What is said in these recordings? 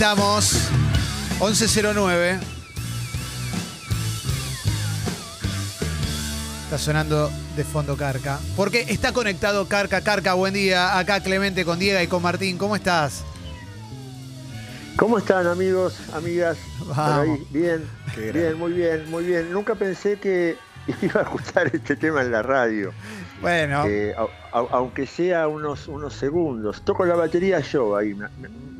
Estamos. 1109. Está sonando de fondo Carca. Porque está conectado Carca, Carca, buen día. Acá Clemente con Diego y con Martín. ¿Cómo estás? ¿Cómo están amigos, amigas? Por Vamos. ahí, Bien, bien, muy bien, muy bien. Nunca pensé que iba a escuchar este tema en la radio, Bueno, eh, au- au- aunque sea unos, unos segundos. Toco la batería yo ahí, me,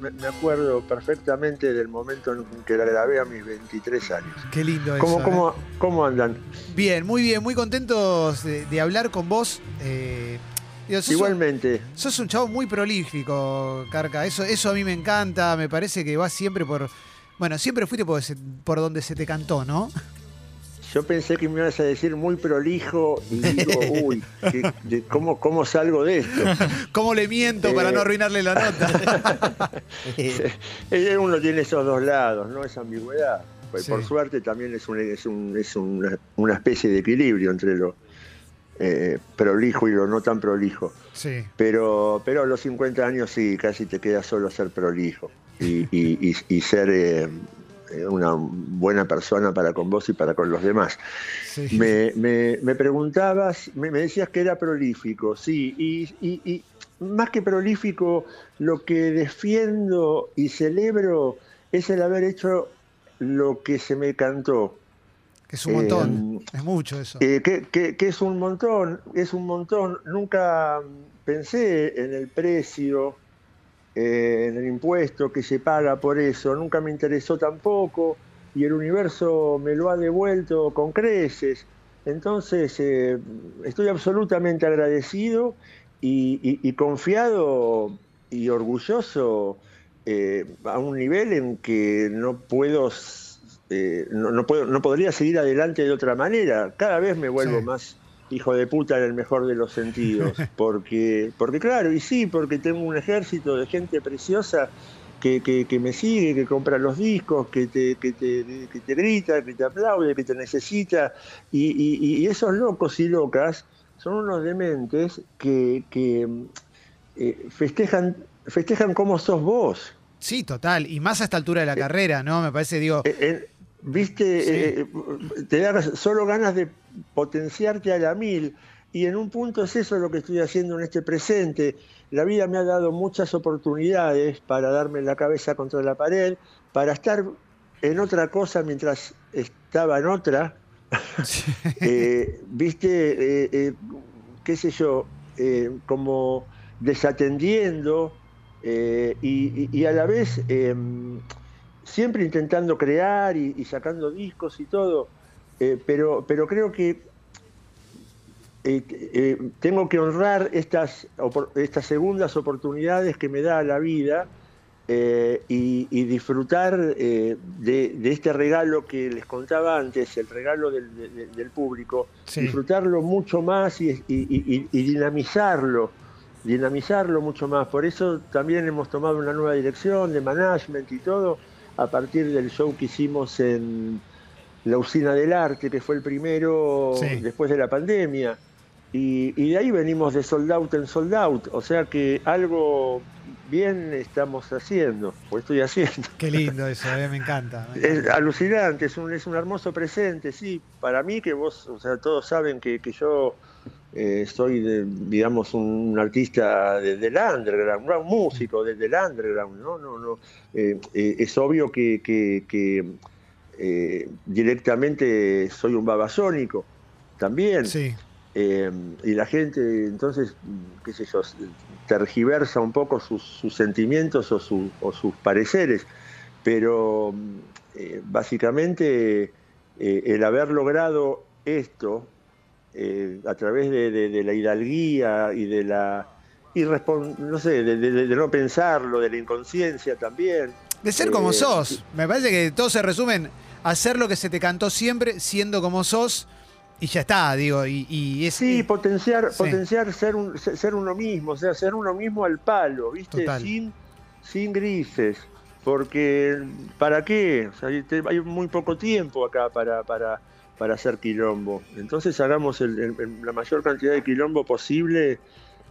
me- me acuerdo perfectamente del momento en que la grabé a mis 23 años. qué lindo eso. ¿Cómo, ¿eh? cómo, cómo andan? Bien, muy bien, muy contentos de, de hablar con vos. Eh, digo, sos un- Igualmente, Sos un chavo muy prolífico, Carca. Eso, eso a mí me encanta. Me parece que vas siempre por. Bueno, siempre fuiste por, por donde se te cantó, ¿no? Yo pensé que me ibas a decir muy prolijo y digo, uy, de- ¿cómo, ¿cómo salgo de esto? ¿Cómo le miento para Eh. no arruinarle la nota? Eh, Uno tiene esos dos lados, ¿no? Esa ambigüedad. Pues Sí. Por suerte también es, un- es, un- es una, una especie de equilibrio entre lo eh, prolijo y lo no tan prolijo. sí. Pero, pero a los 50 años sí, casi te queda solo ser prolijo y, y- y- y ser eh, una buena persona para con vos y para con los demás. sí. Me, me- me preguntabas, me, me decías que era prolífico, sí, y, y- y más que prolífico, lo que defiendo y celebro es el haber hecho lo que se me cantó. Que es un montón. es mucho eso. Eh, que, que- que es un montón, es un montón. Nunca pensé en el precio, eh, en el impuesto que se paga por eso, nunca me interesó tampoco y el universo me lo ha devuelto con creces. Entonces, eh, estoy absolutamente agradecido y, y- y confiado y orgulloso eh, a un nivel en que no puedo, eh, no, no puedo, no podría seguir adelante de otra manera. Cada vez me vuelvo Sí. más hijo de puta en el mejor de los sentidos, porque, porque claro, y sí, porque tengo un ejército de gente preciosa que, que- que me sigue, que compra los discos, que te, que te, que te grita, que te aplaude, que te necesita, y, y- y esos locos y locas son unos dementes que, que, eh, festejan, festejan cómo sos vos. Sí, total. Y más a esta altura de la carrera, ¿no? Me parece, digo. Eh, eh, Viste, Sí. Eh, te da solo ganas de potenciarte a la mil. Y en un punto es eso lo que estoy haciendo en este presente. La vida me ha dado muchas oportunidades para darme la cabeza contra la pared, para estar en otra cosa mientras estaba en otra. Eh, Viste, eh, eh, qué sé yo, como desatendiendo y, y- y a la vez eh, siempre intentando crear y, y sacando discos y todo, eh, pero, pero creo que eh, eh, tengo que honrar estas, estas segundas oportunidades que me da la vida eh, y, y disfrutar de, de este regalo que les contaba antes, el regalo del, de- de- del público, Sí. disfrutarlo mucho más y, y- y- y dinamizarlo, dinamizarlo mucho más. Por eso también hemos tomado una nueva dirección de management y todo a partir del show que hicimos en la Usina del Arte, que fue el primero Sí. después de la pandemia. Y, y de ahí venimos de sold out en sold out. O sea que algo bien estamos haciendo, o estoy haciendo. Qué lindo eso, eh, me encanta. me Es encanta. alucinante, es un, es un hermoso presente, sí. Para mí que vos, o sea, todos saben que, que yo eh, soy, de, digamos, un artista de- del underground, un músico de- del underground, ¿no? no, no eh, eh, es obvio que, que- que, eh, directamente soy un babasónico también. Sí. Eh, y la gente, entonces, qué sé yo, tergiversa un poco sus, sus sentimientos o, su- o sus pareceres, pero eh, básicamente el haber logrado esto a través de, de- de la hidalguía y de la no sé, de, de- de no pensarlo, de la inconsciencia también. De ser como Eh, sos. Me parece que todo se resume en hacer lo que se te cantó siempre, siendo como sos, y ya está, digo. Y, y es. Sí, potenciar, Sí. potenciar ser, un- ser uno mismo, o sea, ser uno mismo al palo, ¿viste? Total. Sin, sin grises. Porque, ¿para qué? O sea, hay muy poco tiempo acá para, para, para hacer quilombo. Entonces hagamos el- el- el- la mayor cantidad de quilombo posible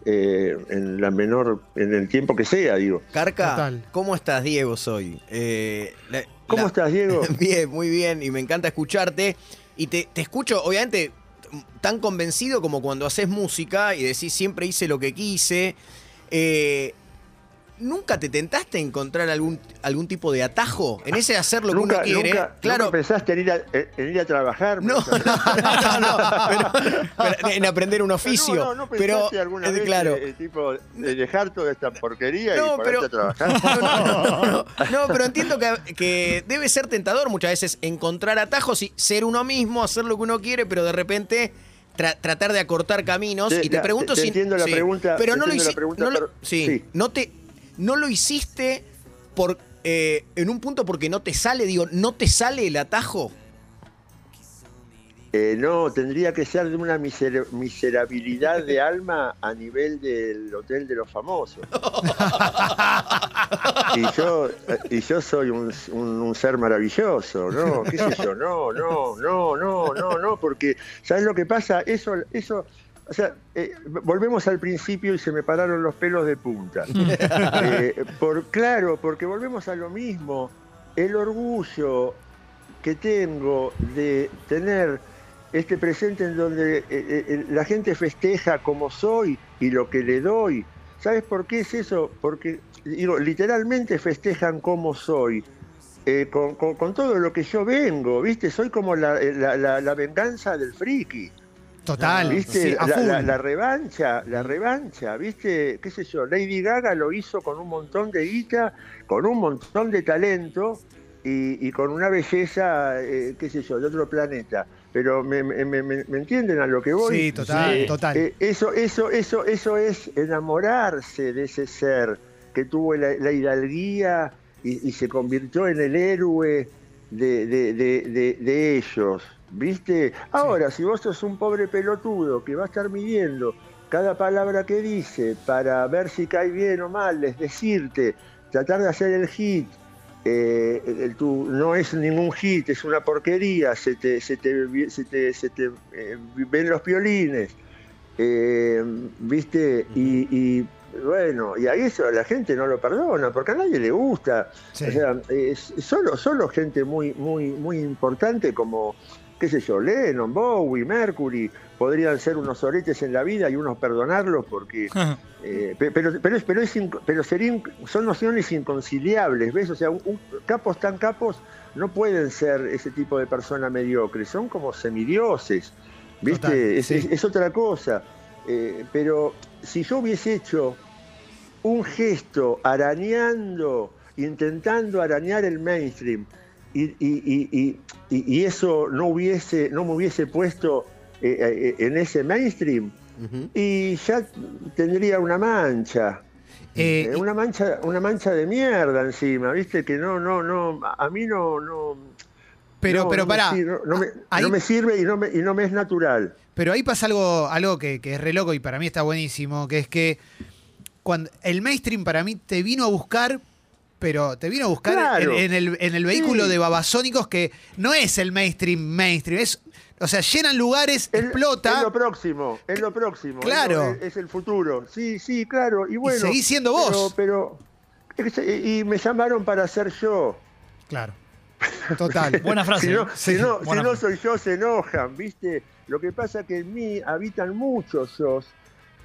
eh, en la menor, en el tiempo que sea, digo. Carca, Total. ¿cómo estás, Diego? Soy. Eh, la- ¿Cómo la- estás, Diego? Bien, muy bien, y me encanta escucharte. Y te, te escucho, obviamente, tan convencido como cuando haces música y decís siempre hice lo que quise. Eh, ¿Nunca te tentaste a encontrar algún, algún tipo de atajo en ese hacer lo que uno quiere? nunca- claro. nunca pensaste en ir a, en ir a trabajar. No, no, no, no, pero- pero en aprender un oficio. No, no, no pero, pensaste alguna eh, vez, claro. eh, tipo, de dejar toda esta porquería No, y ponerte pero- a trabajar. No, no, no, no, pero entiendo que, que debe ser tentador muchas veces encontrar atajos y ser uno mismo, hacer lo que uno quiere, pero de repente tra- tratar de acortar caminos. Te- y te la- pregunto te- te si. entiendo la pregunta, Pero no lo hiciste. no pero- sí, sí. No, te, no lo hiciste por. eh, en un punto porque no te sale, digo, ¿no te sale el atajo? Eh, no, tendría que ser de una miser- miserabilidad de alma a nivel del Hotel de los Famosos. y, yo, y yo soy un, un- un ser maravilloso, ¿no? ¿Qué sé yo? No, no, no, no, no, no, porque ¿sabes lo que pasa? Eso, eso, o sea, eh, volvemos al principio y se me pararon los pelos de punta. Eh, por, claro, porque volvemos a lo mismo. El orgullo que tengo de tener este presente en donde eh, la gente festeja como soy y lo que le doy. ¿Sabes por qué es eso? Porque, digo, literalmente festejan como soy. con, con- con todo lo que yo vengo, ¿viste? Soy como la, la- la- la venganza del friki. Total. ¿Viste? sí, a la, full. la- la revancha, la revancha, ¿viste? ¿Qué sé yo? Lady Gaga lo hizo con un montón de guita, con un montón de talento y, y con una belleza, eh, qué sé yo, de otro planeta. Pero me, me- me- me- ¿me entienden a lo que voy? Sí, total, Eh, total. eh, eso, eso, eso, eso es enamorarse de ese ser que tuvo la, la hidalguía y, y se convirtió en el héroe de, de- de- de- ellos. ¿Viste? Ahora, si vos sos un pobre pelotudo que va a estar midiendo cada palabra que dice para ver si cae bien o mal, es decirte, tratar de hacer el hit, eh, el- tu- no es ningún hit, es una porquería, se te, se te, se te- se te, eh, ven los piolines, eh, ¿viste? Y, y, bueno, y a eso la gente no lo perdona, porque a nadie le gusta. Sí. O sea, es solo, solo gente muy, muy, muy importante como, qué sé yo, Lennon, Bowie, Mercury, podrían ser unos oretes en la vida y unos perdonarlos porque eh, pe- pero, pero, es- pero, es pero serían, son nociones inconciliables, ¿ves? O sea, un- un- capos tan capos no pueden ser ese tipo de persona mediocre, son como semidioses, ¿viste? Total, es, sí. es- es otra cosa. Eh, pero si yo hubiese hecho un gesto arañando, intentando arañar el mainstream, y, y- y- y- y- y eso no, hubiese, no me hubiese puesto eh, eh, en ese mainstream, y ya tendría una mancha. Eh, una mancha, una mancha de mierda encima, viste, que no, no, no, a a mí no, no. Pero, no, pero no me pará. sir- no, no me, ahí- no me sirve y no me, y no me es natural. Pero ahí pasa algo, algo que, que es re loco y para mí está buenísimo, que es que cuando el mainstream para mí te vino a buscar, pero te vino a buscar Claro. en, en el, en el vehículo Sí. de babasónicos que no es el mainstream mainstream, es, o sea, llenan lugares, Es- explota Es lo próximo, es lo próximo. Claro. Es, el futuro. Sí, sí, claro. Y bueno. seguís siendo vos. Pero, pero y me llamaron para ser yo. Claro. Total. Buena frase. Si no, ¿eh? si no, si Buena no frase. soy yo, se enojan, ¿viste? Lo que pasa que en mí habitan muchos yo.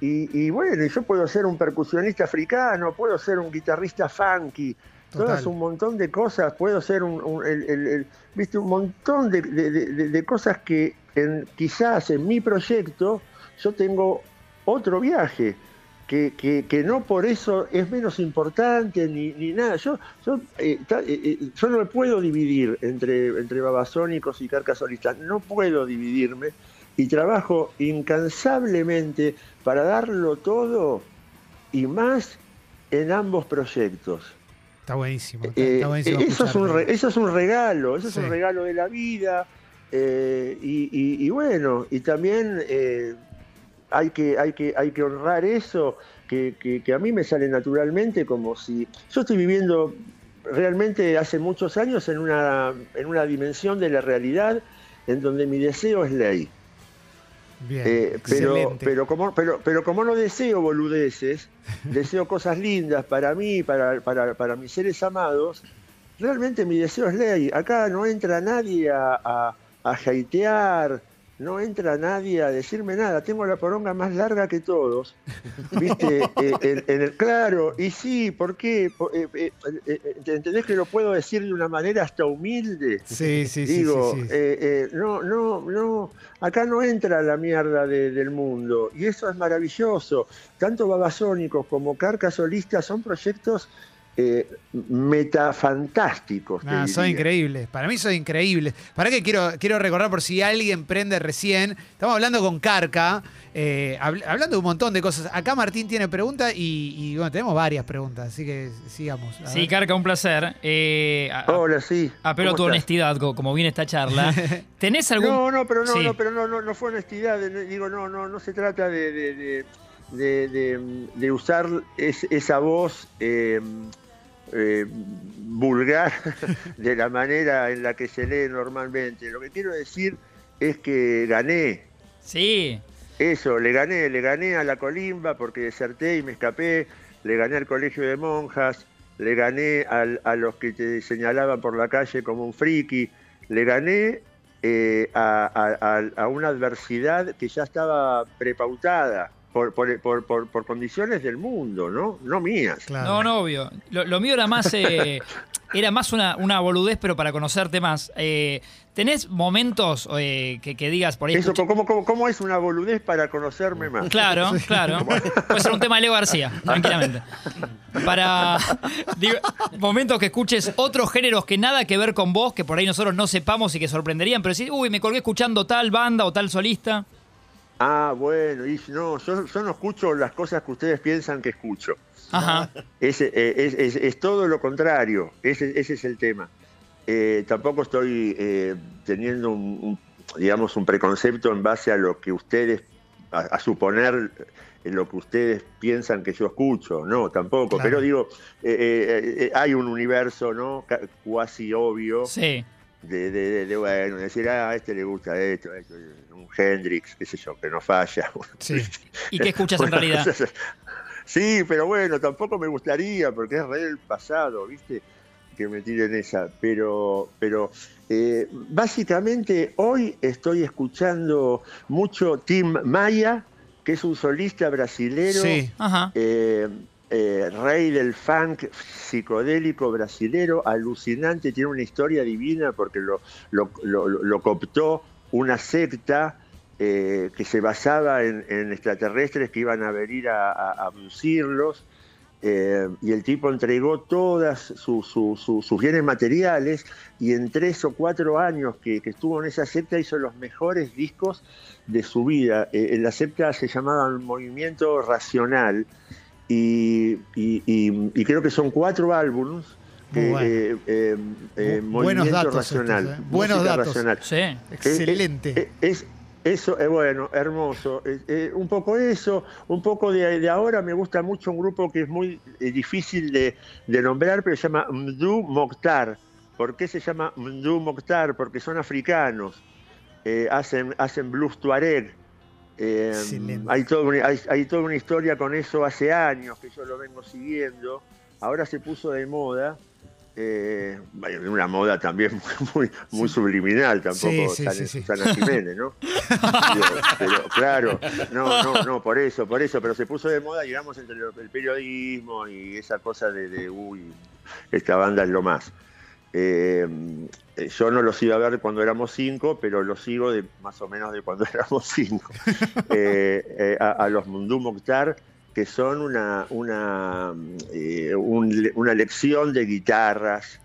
Y, y bueno, yo puedo ser un percusionista africano, puedo ser un guitarrista funky, Total. todas un montón de cosas, puedo ser un, un- el- el- el- ¿viste? un montón de, de- de- de cosas que en, quizás en mi proyecto yo tengo otro viaje. Que, que- que no por eso es menos importante ni, ni nada. Yo, yo, eh, ta- eh, eh, yo no me puedo dividir entre, entre babasónicos y carcasolistas. No puedo dividirme y trabajo incansablemente para darlo todo y más en ambos proyectos. Está buenísimo. Está, está buenísimo eso, es un re- eso es un regalo, eso Sí. es un regalo de la vida. eh, y, y- y bueno, y también eh, hay, que, hay, que, hay que honrar eso, que, que- que a mí me sale naturalmente como si... Yo estoy viviendo realmente hace muchos años en una, en una dimensión de la realidad en donde mi deseo es ley. Bien, Eh, pero, pero, como, pero, pero como no deseo boludeces, deseo cosas lindas para mí, para, para, para mis seres amados, realmente mi deseo es ley. Acá no entra nadie a, a, a hatear, no entra nadie a decirme nada. Tengo la poronga más larga que todos. ¿Viste? Eh, en- en el, claro, y sí, ¿por qué? Eh, eh, eh, ¿Entendés que lo puedo decir de una manera hasta humilde? Sí, sí, sí, Digo, sí, sí. eh, eh, no, no, no, acá no entra la mierda de- del mundo y eso es maravilloso. Tanto Babasónicos como Carca Solista son proyectos eh, metafantásticos. Ah, son increíbles. Para mí son increíbles. Para que quiero, quiero recordar por si alguien prende recién. Estamos hablando con Carca, eh, habl- hablando de un montón de cosas. Acá Martín tiene preguntas y, y, bueno, tenemos varias preguntas, así que sigamos. A Sí, ver. Carca, un placer. Eh, a- Hola, sí. apelo a ¿Cómo tu estás? honestidad, co- como viene esta charla. ¿Tenés algún...? No, no, pero no, Sí. no, pero no, no, no fue honestidad. digo, no, no, no se trata de, de, de- de- de- de usar es- esa voz eh, eh, vulgar de la manera en la que se lee normalmente. Lo que quiero decir es que gané. Sí. Eso, le gané, le gané a la colimba porque deserté y me escapé, le gané al colegio de monjas, le gané al- a los que te señalaban por la calle como un friki, le gané eh, a, a- a- a una adversidad que ya estaba prepautada por- por- por- por condiciones del mundo, ¿no? No mías. Claro. No, no, obvio. Lo, lo mío era más... eh, era más una, una boludez, pero para conocerte más. Eh, ¿Tenés momentos eh, que, que digas por ahí... Eso, ¿cómo, cómo, cómo es una boludez para conocerme más? Claro, claro. Puede ser un tema de Leo García, tranquilamente. Para digo, momentos que escuches otros géneros que nada que ver con vos, que por ahí nosotros no sepamos y que sorprenderían, pero decir, uy, me colgué escuchando tal banda o tal solista. Ah, bueno, y no, yo, yo no escucho las cosas que ustedes piensan que escucho. Ajá. Es, eh, es, es- es todo lo contrario, ese, ese es el tema. Eh, tampoco estoy eh, teniendo un, un, digamos, un preconcepto en base a lo que ustedes, a, a suponer eh, lo que ustedes piensan que yo escucho, no, tampoco. Claro. Pero digo, eh, eh, hay un universo, ¿no? Ca- Cuasi obvio Sí. De, de- de- de, bueno, decir, ah, a este le gusta esto, esto, un Hendrix, qué sé yo, que no falla. Sí. ¿Y qué escuchas en realidad? Sí, pero bueno, tampoco me gustaría, porque es re del pasado, ¿viste? Que me tiren esa. Pero, pero eh, básicamente hoy estoy escuchando mucho Tim Maya, que es un solista brasilero, Sí. Ajá. eh, eh, rey del funk psicodélico brasilero, alucinante, tiene una historia divina porque lo, lo, cooptó una secta eh, que se basaba en, extraterrestres que iban a venir a, abducirlos. eh, y el tipo entregó todas su- su- su- sus bienes materiales y en tres o cuatro años que, estuvo en esa secta hizo los mejores discos de su vida. En la secta se llamaba Movimiento Racional y, y- y- y creo que son cuatro álbumes. Bueno. eh, eh, eh, Bu- buenos datos Racional. estos. Buenos datos. racional. Sí. Excelente. Es, eso es bueno, hermoso. Un poco eso, un poco de, de ahora me gusta mucho un grupo que es muy difícil de, de nombrar, pero se llama Mdu Mokhtar. ¿Por qué se llama Mdu Mokhtar? Porque son africanos. Hacen, hacen blues tuareg. Eh, Excelente. hay, toda una, hay, hay toda una historia con eso hace años que yo lo vengo siguiendo. Ahora se puso de moda. Eh, una moda también muy, muy subliminal, tampoco Sí. Susana Jiménez, ¿no? Digo, pero claro, no, no, no, por eso, por eso, pero se puso de moda, digamos, entre el periodismo y esa cosa de, de, uy, esta banda es lo más. Eh, yo no los iba a ver cuando éramos cinco, pero los sigo de más o menos de cuando éramos cinco. Eh, eh, a, los Mundú Mokhtar, que son una, una, eh, un- una lección de guitarras,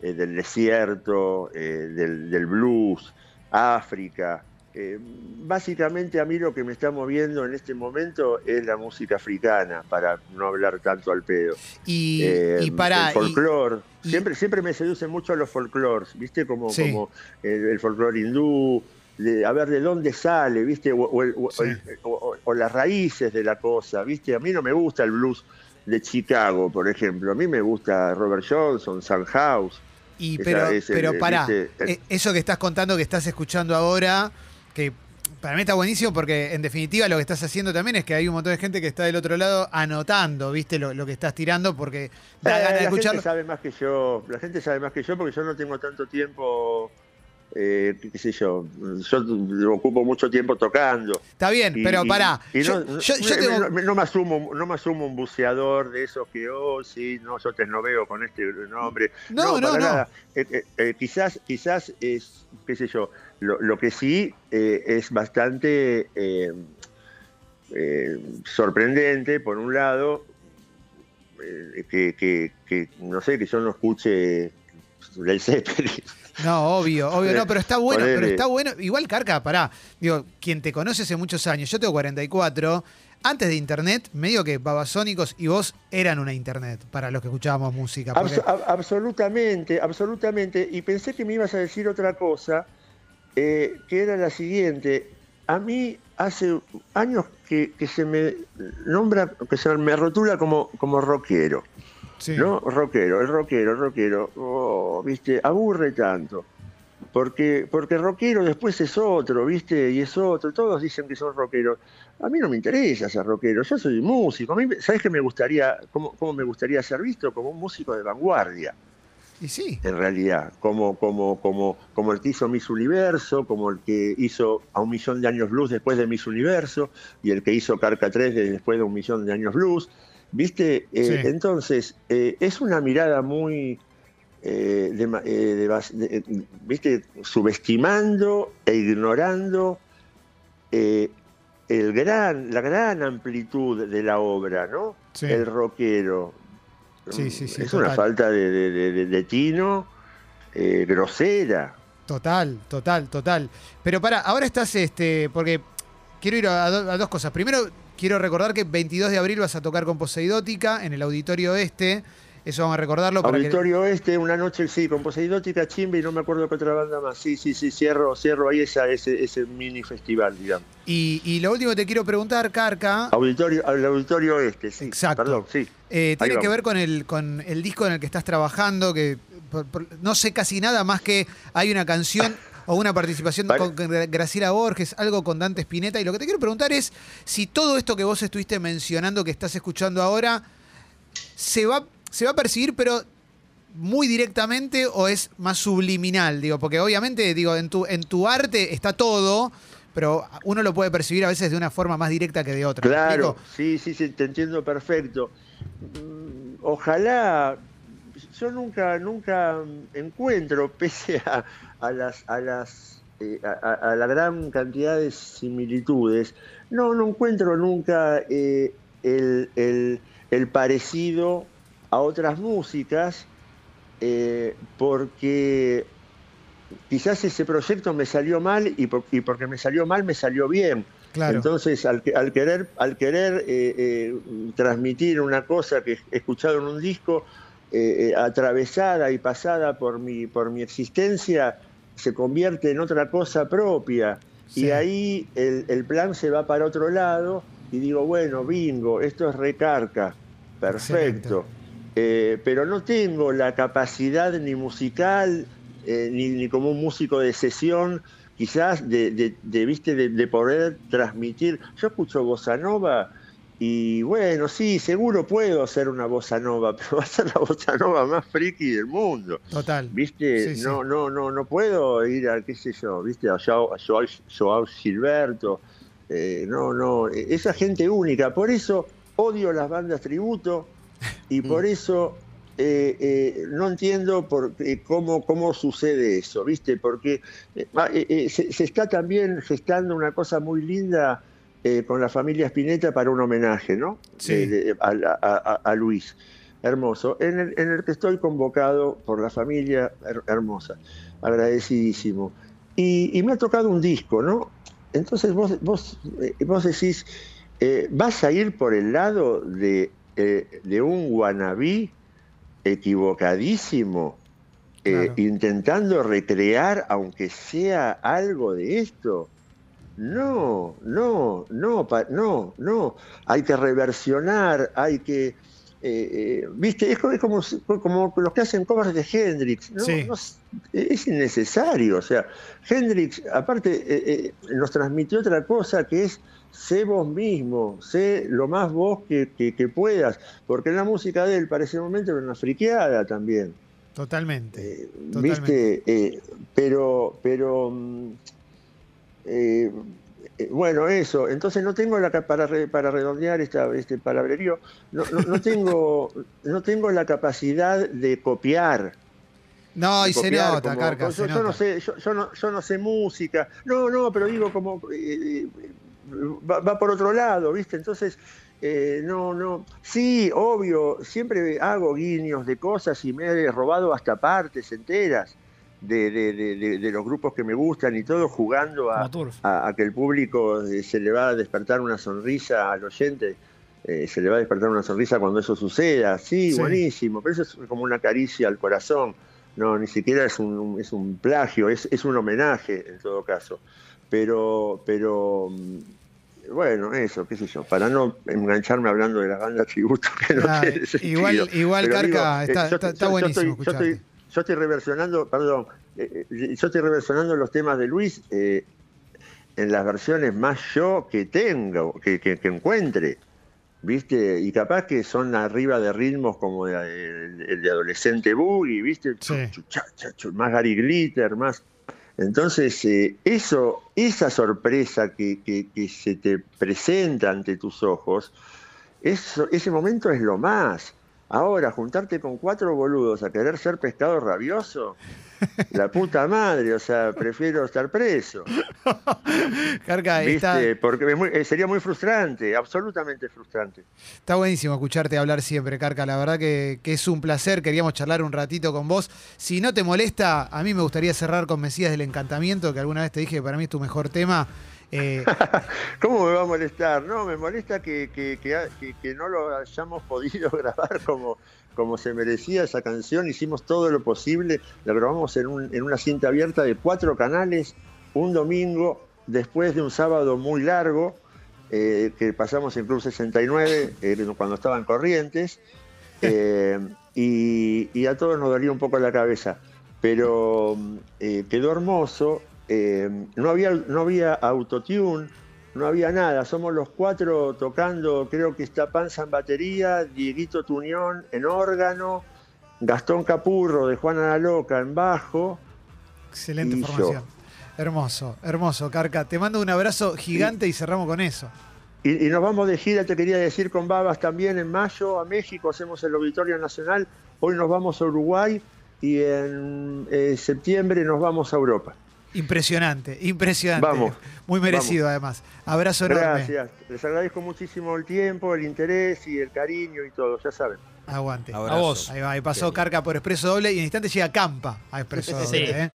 eh, del desierto, eh, del blues, África. Eh, básicamente a mí lo que me está moviendo en este momento es la música africana, para no hablar tanto al pedo. Y, Eh, y para. el folclore. Siempre, siempre me seducen mucho los folclores, ¿viste? Como, Sí. como el, el folclore hindú, de- a ver de dónde sale, ¿viste? O, o el- o- Sí. el- o- o las raíces de la cosa, ¿viste? A mí no me gusta el blues de Chicago, por ejemplo. A mí me gusta Robert Johnson, House. Y Esa pero, es el- pero el- pará, viste, eh, eso que estás contando, que estás escuchando ahora, que para mí está buenísimo porque en definitiva lo que estás haciendo también es que hay un montón de gente que está del otro lado anotando, ¿viste? Lo, lo que estás tirando porque da Eh, ganas de la gente sabe más que yo, la gente sabe más que yo porque yo no tengo tanto tiempo, eh, qué, sé yo, yo ocupo mucho tiempo tocando. Está bien, Y- pero pará. y yo, no, yo- yo me- tengo- me- no me asumo, no me asumo un buceador de esos que, oh, sí, no, yo te no veo con este nombre. No, no, para no. nada. Eh, eh, eh, quizás, quizás es, qué sé yo, lo, lo que sí es bastante sorprendente, por un lado, que, que- que, no sé, que yo no escuche del Zeppelin. No, obvio, obvio, no, pero está bueno, pero está bueno. Igual, Carca, pará. Digo, quien te conoce hace muchos años, yo tengo 44. Antes de internet, medio que Babasónicos y vos eran una internet para los que escuchábamos música. porque- Abs- ab- absolutamente, absolutamente. Y pensé que me ibas a decir otra cosa, eh, que era la siguiente. A mí hace años que, que se me nombra, que se me rotula como, como rockero. Sí. ¿No? Rockero, el rockero, el rockero. Oh, ¿viste? Aburre tanto. Porque, porque rockero después es otro, ¿viste? Y es otro. Todos dicen que son rockeros. A mí no me interesa ser rockero. Yo soy músico. A mí, ¿sabes qué me gustaría, cómo, cómo me gustaría ser visto? Como un músico de vanguardia, Y sí, en realidad. Como, como, como, como el que hizo Miss Universo, como el que hizo a un millón de años luz después de Miss Universo, y el que hizo Carca 3 de- después de un millón de años luz. ¿Viste? Eh, Sí. Entonces, eh, es una mirada muy, eh, de ma- de bas- de- ¿viste? Subestimando e ignorando el gran, la gran amplitud de la obra, ¿no? Sí. El rockero. Sí, sí, sí, Es una falta de, tino grosera. total, total, total. Pero pará, ahora estás, este, porque quiero ir a dos cosas. Primero, quiero recordar que 22 de abril vas a tocar con Poseidótica en el Auditorio Este. Eso vamos a recordarlo para que... Auditorio Este, una noche, sí, con Poseidótica, Chimbe y no me acuerdo qué otra banda más. Sí, sí, sí, cierro, cierro ahí esa, ese, ese mini festival, digamos. Y, y lo último que te quiero preguntar, Carca, Auditorio, al Auditorio Este, sí. Exacto. Perdón, sí. eh, tiene que ver con el, con el disco en el que estás trabajando, que por- por- no sé casi nada más que hay una canción o una participación Vale. con Gra- Graciela Borges, algo con Dante Spinetta. Y lo que te quiero preguntar es si todo esto que vos estuviste mencionando, que estás escuchando ahora, se va, se va a percibir, pero muy directamente o es más subliminal, digo, porque obviamente, digo, en tu, en tu arte está todo, pero uno lo puede percibir a veces de una forma más directa que de otra. ¿Me Claro, sí, sí, sí, te entiendo perfecto. Mm, Ojalá, yo nunca, nunca encuentro, pese a, a las, a las, eh, a, a- la gran cantidad de similitudes, no, no encuentro nunca eh, el, el- el parecido a otras músicas, eh, porque quizás ese proyecto me salió mal y, por- y porque me salió mal me salió bien. Claro. Entonces, al, al querer, al querer transmitir una cosa que he escuchado en un disco, atravesada y pasada por mi, por mi existencia, se convierte en otra cosa propia. Sí. Y ahí el, el plan se va para otro lado y digo, bueno, bingo, esto es recarca, perfecto. Eh, pero no tengo la capacidad ni musical, eh, ni, ni como un músico de sesión, quizás de, de- de, ¿viste? de, de poder transmitir. Yo escucho bossa nova y bueno, sí, seguro puedo hacer una bossa nova, pero va a ser la bossa nova más friki del mundo. Total. ¿Viste? Sí, sí. No, no, no, no puedo ir a, qué sé yo, ¿viste? A Joao, a Joao, Joao Gilberto. Eh, no, no, eh, esa gente única. Por eso odio las bandas tributo y por eso eh, eh, no entiendo por, eh, cómo, cómo sucede eso, ¿viste? Porque eh, se, se está también gestando una cosa muy linda eh, con la familia Spinetta para un homenaje, ¿no? Sí. De- de- a, a- a- a Luis. Hermoso. En el, en el que estoy convocado por la familia her- hermosa. Agradecidísimo. Y, y me ha tocado un disco, ¿no? Entonces vos, vos, eh, vos decís, eh, ¿vas a ir por el lado de, eh, de un guanabí equivocadísimo? eh, Claro. intentando recrear, aunque sea algo de esto. No, no, no, no, no. Hay que reversionar, hay que, eh, eh, viste, es, co- es como, como los que hacen covers de Hendrix. ¿no? Sí. No es- es innecesario. O sea, Hendrix, aparte, eh, nos transmitió otra cosa que es sé vos mismo, sé lo más vos que, que- que puedas. Porque la música de él para ese momento era una friqueada también. Totalmente. Totalmente. ¿Viste? Pero, pero, mm, eh, eh, bueno, eso. Entonces no tengo la para, re- para redondear esta, este palabrerío, no, no, no tengo, no tengo la capacidad de copiar. No, de y se copiar, nota, como- Carca, yo, se yo no sé, yo, yo no, yo no sé música. No, no, pero digo como eh, eh, va, va por otro lado, ¿viste? Entonces, eh, no, no. Sí, obvio, siempre hago guiños de cosas y me he robado hasta partes enteras de, de- de- de- los grupos que me gustan y todo jugando a, que el público eh, se le va a despertar una sonrisa al oyente. eh, se le va a despertar una sonrisa cuando eso suceda. Sí, Sí. buenísimo, pero eso es como una caricia al corazón. No, ni siquiera es un, es un plagio, es, es un homenaje en todo caso. Pero, pero mm, bueno, eso, qué sé yo, para no engancharme hablando de la banda tributo, que no Ah, tiene sentido. igual- igual, Pero Carca, está- yo- está- yo- está yo buenísimo yo estoy. Yo estoy reversionando, perdón, eh, eh, yo estoy reversionando los temas de Luis eh, en las versiones más yo que tengo, que, que- que encuentre. ¿Viste? Y capaz que son arriba de ritmos como el, el de adolescente boogie, ¿viste? Sí. Más Gary Glitter, más. Entonces, eh, eso, esa sorpresa que, que- que se te presenta ante tus ojos, eso, ese momento es lo más. Ahora, juntarte con cuatro boludos a querer ser pescado rabioso, la puta madre, o sea, prefiero estar preso. Carca, está. Porque muy- eh, sería muy frustrante, absolutamente frustrante. está buenísimo escucharte hablar siempre, Carca. La verdad que, que es un placer. Queríamos charlar un ratito con vos. Si no te molesta, a mí me gustaría cerrar con Mesías del Encantamiento, que alguna vez te dije que para mí es tu mejor tema. Eh, ¿Cómo me va a molestar? No, me molesta que, que- no lo hayamos podido grabar como, como se merecía esa canción. Hicimos todo lo posible, la grabamos en, un- en una cinta abierta de cuatro canales, un domingo, después de un sábado muy largo, eh, que pasamos en Club 69, eh, cuando estaban corrientes, eh, y, y a todos nos dolía un poco la cabeza. Pero quedó hermoso. Eh, no, había, no había autotune, no había nada. Somos los cuatro tocando, creo que está Panza en batería, Dieguito Tuñón en órgano, Gastón Capurro de Juana la Loca en bajo. excelente Y información. Hermoso, hermoso, Carca. Te mando un abrazo gigante y cerramos con eso. Y, y nos vamos de gira, te quería decir, con Babas también en mayo a México, hacemos el Auditorio Nacional. Hoy nos vamos a Uruguay y en eh, septiembre nos vamos a Europa. Impresionante, impresionante. Vamos, Muy merecido, además. Abrazo enorme. Gracias. Les agradezco muchísimo el tiempo, el interés y el cariño y todo, ya saben. Aguante. Abrazo. A vos. Ahí va, ahí pasó. Carca por Expreso Doble y en instante llega Campa a Expreso Sí. Doble. ¿eh?